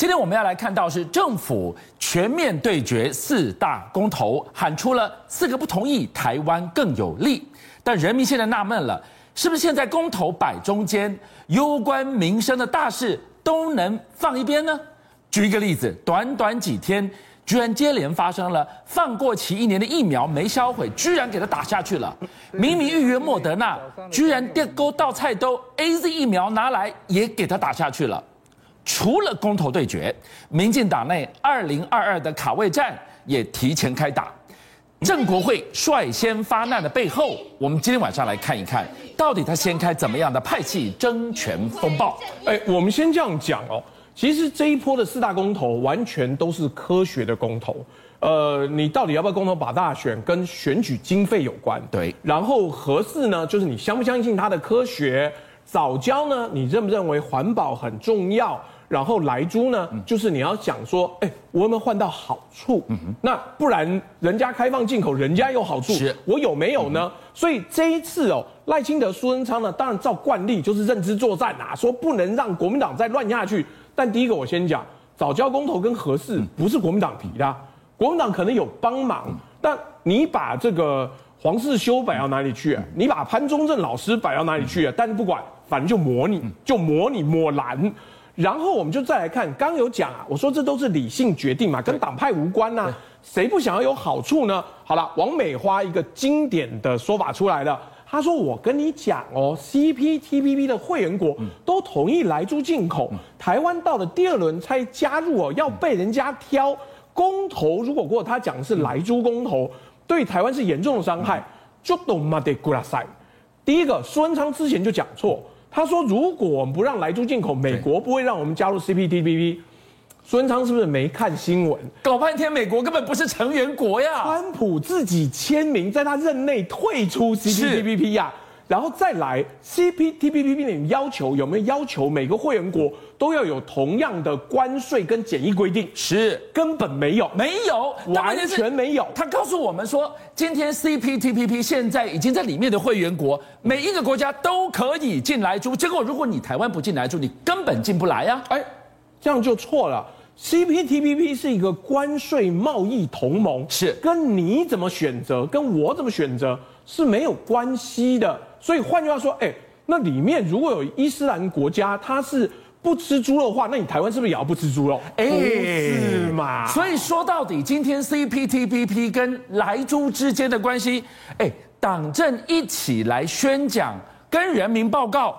今天我们要来看到是政府全面对决四大公投，喊出了四个不同意，台湾更有利。但人民现在纳闷了，是不是现在公投摆中间，攸关民生的大事都能放一边呢？举一个例子，短短几天，居然接连发生了放过期一年的疫苗没销毁，居然给他打下去了。明明预约莫德纳，居然电钩倒菜兜 AZ 疫苗拿来也给他打下去了。除了公投对决，民进党内二零二二的卡位战也提前开打。郑国会率先发难的背后，我们今天晚上来看一看，到底他掀开怎么样的派系争权风暴？哎，我们先这样讲哦。其实这一波的四大公投完全都是科学的公投，呃，你到底要不要公投把大选跟选举经费有关？对。然后合适呢，就是你相不相信它的科学？早教呢，你认不认为环保很重要？然后来租呢，就是你要想说，哎，我有没有换到好处？那不然人家开放进口，人家有好处，是。我有没有呢？所以这一次哦，赖清德、苏贞昌呢，当然照惯例就是认知作战啊，说不能让国民党再乱下去。但第一个我先讲，早教公投跟核四不是国民党提的，啊，国民党可能有帮忙，但你把这个黄世修摆到哪里去啊？你把潘忠正老师摆到哪里去啊？但是不管，反正就模拟，就模拟抹蓝，然后我们就再来看，刚有讲啊，我说这都是理性决定嘛，跟党派无关呐，谁不想要有好处呢？好了，王美花一个经典的说法出来了。她说：“我跟你讲哦，CPTPP 的会员国都同意来猪进口，台湾到了第二轮才加入哦，要被人家挑公投。如果过他讲的是来猪公投，对台湾是严重的伤害。就懂吗？得过来塞。第一个，苏文昌之前就讲错，他说如果我们不让莱猪进口，美国不会让我们加入 CPTPP。”孙昌是不是没看新闻？搞半天，美国根本不是成员国呀！川普自己签名，在他任内退出 CPTPP 呀，然后再来 CPTPP 的要求有没有要求每个会员国都要有同样的关税跟检疫规定？是，根本没有，没有，完全没有。他告诉我们说，今天 CPTPP 现在已经在里面的会员国，每一个国家都可以进来住。结果如果你台湾不进来住，你根本进不来呀！哎，这样就错了。CPTPP 是一个关税贸易同盟，是跟你怎么选择，跟我怎么选择是没有关系的。所以换句话说，哎，那里面如果有伊斯兰国家，它是不吃猪肉的话，那你台湾是不是也要不吃猪肉？哎，是嘛？所以说到底，今天 CPTPP 跟莱猪之间的关系，哎，党政一起来宣讲，跟人民报告，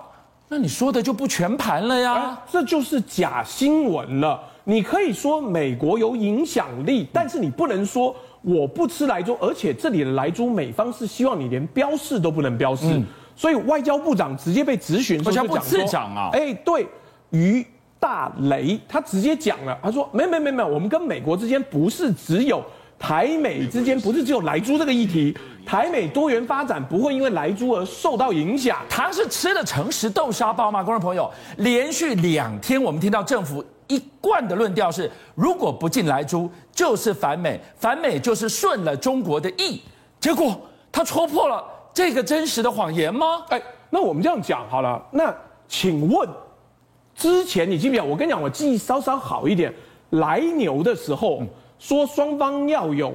那你说的就不全盘了呀？这就是假新闻了。你可以说美国有影响力，但是你不能说我不吃莱猪，而且这里的莱猪美方是希望你连标示都不能标示，嗯、所以外交部长直接被质询，外交部长啊，哎，对于大雷，他直接讲了，他说没没没没，我们跟美国之间不是只有台美之间不是只有莱猪这个议题，台美多元发展不会因为莱猪而受到影响。他是吃了诚实豆沙包吗？观众朋友，连续两天我们听到政府。一贯的论调是，如果不进莱猪，就是反美，反美就是顺了中国的意。结果他戳破了这个真实的谎言吗？哎，那我们这样讲好了。那请问，之前你记不记得？我跟你讲，我记忆稍稍好一点。来牛的时候说双方要有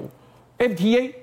FTA，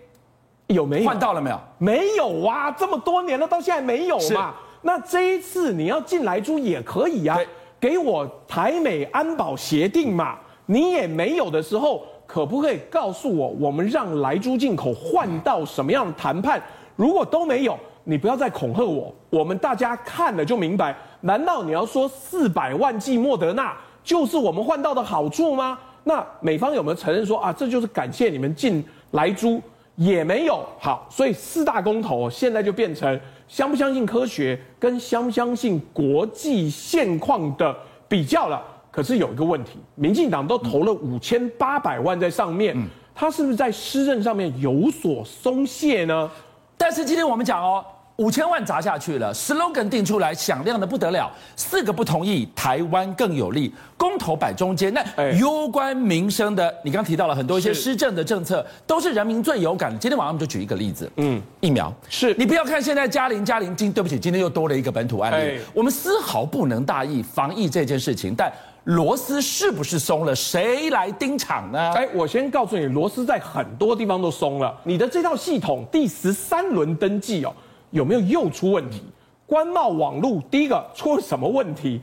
有没有？换到了没有？没有啊，这么多年了，到现在没有嘛？那这一次你要进来猪也可以呀、啊。给我台美安保协定嘛，你也没有的时候，可不可以告诉我，我们让莱猪进口换到什么样的谈判？如果都没有，你不要再恐吓我，我们大家看了就明白。难道你要说四百万剂莫德纳就是我们换到的好处吗？那美方有没有承认说啊，这就是感谢你们进莱猪？也没有。好，所以四大公投现在就变成。相不相信科学跟相不相信国际现况的比较了，可是有一个问题，民进党都投了五千八百万在上面，他是不是在施政上面有所松懈呢？但是今天我们讲哦。五千万砸下去了，slogan 定出来响亮的不得了，四个不同意，台湾更有利，公投摆中间，那攸关民生的，你刚提到了很多一些施政的政策，都是人民最有感的。今天晚上我们就举一个例子，嗯，疫苗，是。你不要看现在嘉玲嘉玲今对不起，今天又多了一个本土案例，我们丝毫不能大意防疫这件事情，但螺丝是不是松了？谁来盯场呢？哎，我先告诉你，螺丝在很多地方都松了。你的这套系统第十三轮登记哦，有没有又出问题？官贸网路第一个出了什么问题？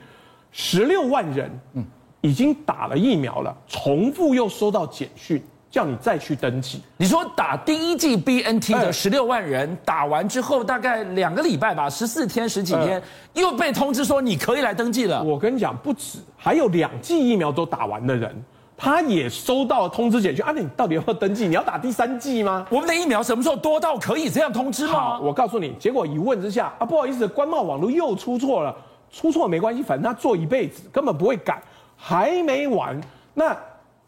十六万人，嗯，已经打了疫苗了，重复又收到简讯。叫你再去登记。你说打第一剂 BNT 的十六万人打完之后，大概两个礼拜吧，十四天十几天，又被通知说你可以来登记了。我跟你讲，不止，还有两剂疫苗都打完的人，他也收到了通知简讯。啊，你到底要不要登记？你要打第三剂吗？我们的疫苗什么时候多到可以这样通知吗？好，我告诉你，结果一问之下，啊，不好意思，官贸网络又出错了。出错没关系，反正他做一辈子，根本不会改。还没完，那。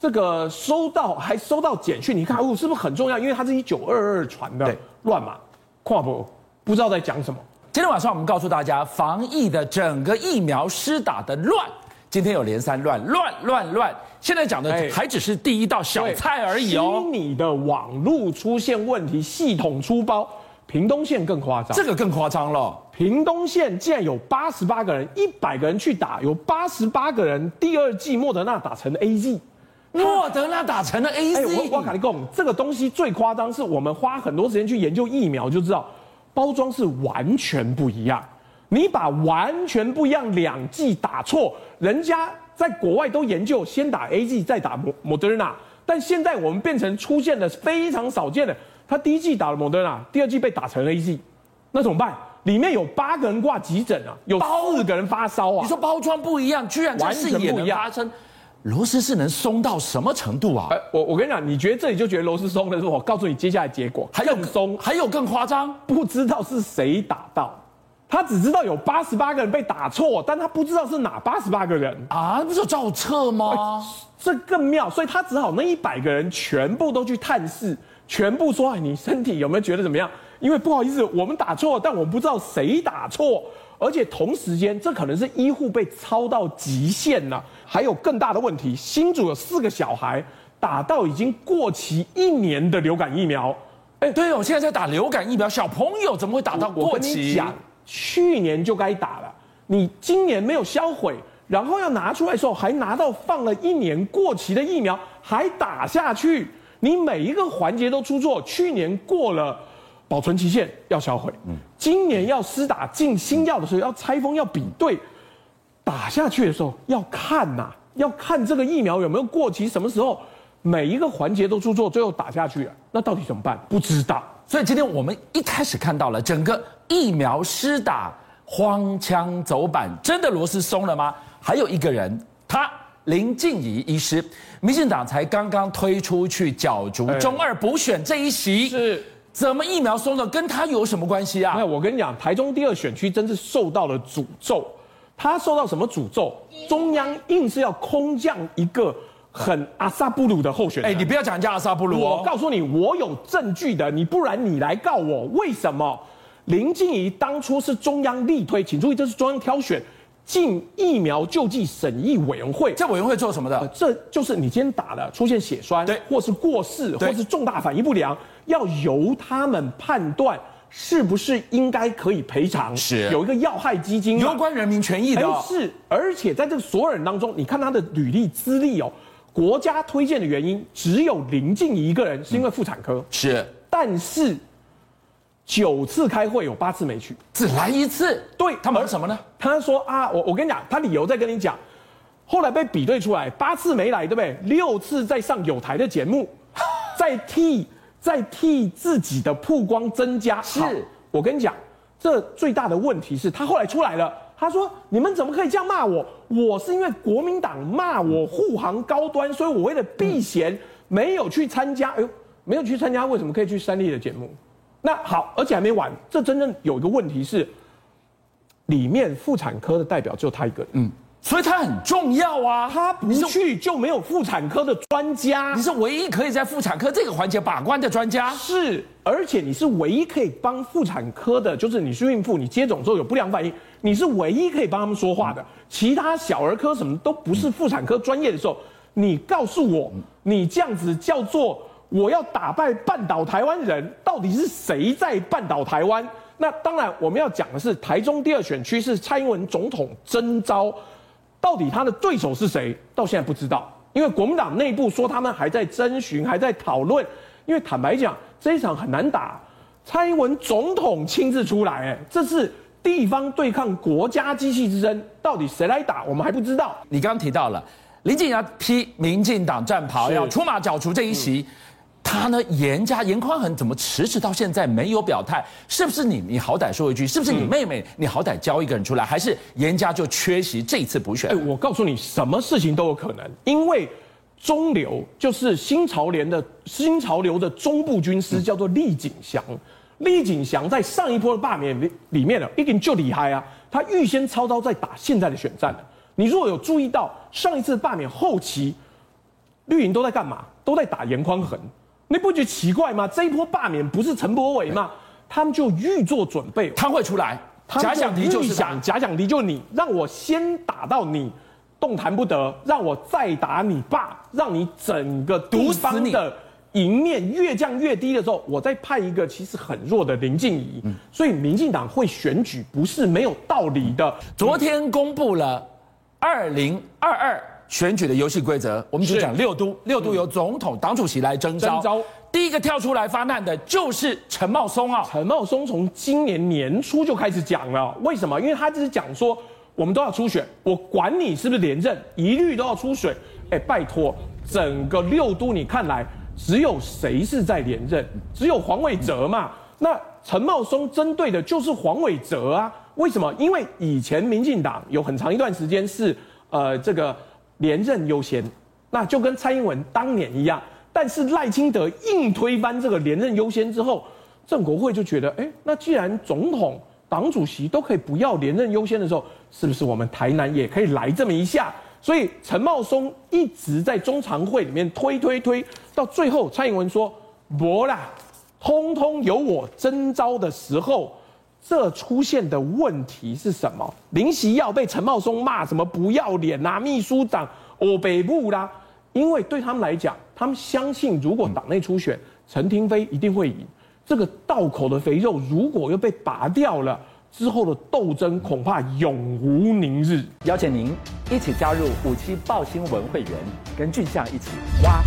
这个收到还收到简讯，你看哦，是不是很重要？因为它是一九二二传的乱码，跨不不知道在讲什么。今天晚上我们告诉大家，防疫的整个疫苗施打的乱，今天有连三乱乱乱乱。现在讲的还只是第一道小菜而已哦。你的网路出现问题，系统出包，屏东县更夸张，这个更夸张了。屏东县竟然有八十八个人，一百个人去打，有八十八个人第二季莫德纳打成了 AZ。莫德纳打成了 AZ，哎，我我跟你讲，这个东西最夸张，是我们花很多时间去研究疫苗，就知道包装是完全不一样。你把完全不一样两剂打错，人家在国外都研究先打 AZ 再打莫莫德纳，但现在我们变成出现了非常少见的，他第一剂打了莫德纳，第二剂被打成了 AZ，那怎么办？里面有八个人挂急诊啊，有四个人发烧啊。你说包装不一样，居然完全不一样。螺丝是能松到什么程度啊？我我跟你讲，你觉得这里就觉得螺丝松了，是我告诉你接下来结果还有松，还有更夸张，不知道是谁打到，他只知道有八十八个人被打错，但他不知道是哪八十八个人啊？不是有照册吗？这更妙，所以他只好那一百个人全部都去探视，全部说，哎，你身体有没有觉得怎么样？因为不好意思，我们打错，但我们不知道谁打错。而且同时间，这可能是医护被超到极限了。还有更大的问题，新竹有四个小孩打到已经过期一年的流感疫苗。哎，对哦，我现在在打流感疫苗，小朋友怎么会打到过期？我跟你讲，去年就该打了，你今年没有销毁，然后要拿出来的时候，还拿到放了一年过期的疫苗，还打下去，你每一个环节都出错。去年过了。保存期限要销毁，今年要施打进新药的时候要拆封要比对，打下去的时候要看呐、啊，要看这个疫苗有没有过期，什么时候每一个环节都出错，最后打下去了，那到底怎么办？不知道。所以今天我们一开始看到了整个疫苗施打荒腔走板，真的螺丝松了吗？还有一个人，他林静怡医师，民进党才刚刚推出去角逐中二补选这一席是。怎么疫苗松了？跟他有什么关系啊？那我跟你讲，台中第二选区真是受到了诅咒。他受到什么诅咒？中央硬是要空降一个很阿萨布鲁的候选人。哎，你不要讲人家阿萨布鲁哦。我告诉你，我有证据的。你不然你来告我，为什么？林静怡当初是中央力推，请注意，这是中央挑选。进疫苗救济审议委员会，这委员会做什么的？呃，这就是你今天打了出现血栓，对，或是过世，或是重大反应不良，要由他们判断是不是应该可以赔偿。是，有一个要害基金，有关人民权益的。是，而且在这个所有人当中，你看他的履历资历哦，国家推荐的原因只有林静仪一个人，是因为妇产科。嗯、是，但是。九次开会有八次没去，只来一次。对，他忙什么呢？他说啊，我我跟你讲，他理由在跟你讲。后来被比对出来，八次没来，对不对？六次在上有台的节目，在替在替自己的曝光增加。是，我跟你讲，这最大的问题是他后来出来了，他说你们怎么可以这样骂我？我是因为国民党骂我护航高端，所以我为了避嫌没有去参加。哎呦，没有去参加，为什么可以去三立的节目？那好，而且还没完，这真正有一个问题是，里面妇产科的代表只有他一个人，嗯，所以他很重要啊，他不去就没有妇产科的专家，你是唯一可以在妇产科这个环节把关的专家，是，而且你是唯一可以帮妇产科的，就是你是孕妇，你接种之后有不良反应，你是唯一可以帮他们说话的，嗯、其他小儿科什么都不是妇产科专业的时候，你告诉我，你这样子叫做。我要打败半岛台湾人，到底是谁在半岛台湾？那当然，我们要讲的是台中第二选区是蔡英文总统征召到底他的对手是谁，到现在不知道，因为国民党内部说他们还在征询，还在讨论。因为坦白讲，这一场很难打，蔡英文总统亲自出来，哎，这是地方对抗国家机器之争，到底谁来打，我们还不知道。你刚刚提到了林进阳披民进党战袍要出马角逐这一席。嗯他呢？严家严宽恒怎么迟迟到现在没有表态？是不是你？你好歹说一句，是不是你妹妹？你好歹交一个人出来，还是严家就缺席这一次补选？哎，我告诉你，什么事情都有可能，因为中流就是新潮联的新潮流的中部军师叫做厉景祥，厉景祥在上一波的罢免里里面呢，一定就厉害啊！他预先操刀在打现在的选战了。你如果有注意到上一次罢免后期，绿营都在干嘛？都在打严宽恒。你不觉得奇怪吗？这一波罢免不是陈柏伟吗？他们就预做准备，他会出来。假想敌就是想，假想敌就是你，让我先打到你动弹不得，让我再打你爸，让你整个地方的赢面越降越低的时候，我再派一个其实很弱的林静怡。嗯，所以民进党会选举不是没有道理的。昨天公布了二零二二。选举的游戏规则，我们只讲六都，六都由总统、党主席来征召。征召第一个跳出来发难的就是陈茂松啊！陈茂松从今年年初就开始讲了，为什么？因为他只是讲说，我们都要出选，我管你是不是连任，一律都要出选。哎，拜托，整个六都你看来，只有谁是在连任？只有黄伟哲嘛。那陈茂松针对的就是黄伟哲啊？为什么？因为以前民进党有很长一段时间是，呃，这个。连任优先，那就跟蔡英文当年一样。但是赖清德硬推翻这个连任优先之后，正国会就觉得，哎，那既然总统、党主席都可以不要连任优先的时候，是不是我们台南也可以来这么一下？所以陈茂松一直在中常会里面推推推，到最后蔡英文说，不啦，通通有我征召的时候。这出现的问题是什么？林锡耀被陈茂松骂什么不要脸呐、啊？秘书长哦北部啦，因为对他们来讲，他们相信如果党内初选，陈廷飞一定会赢。这个道口的肥肉如果又被拔掉了，之后的斗争恐怕永无宁日。邀请您一起加入五七报新闻会员，跟俊相一起挖。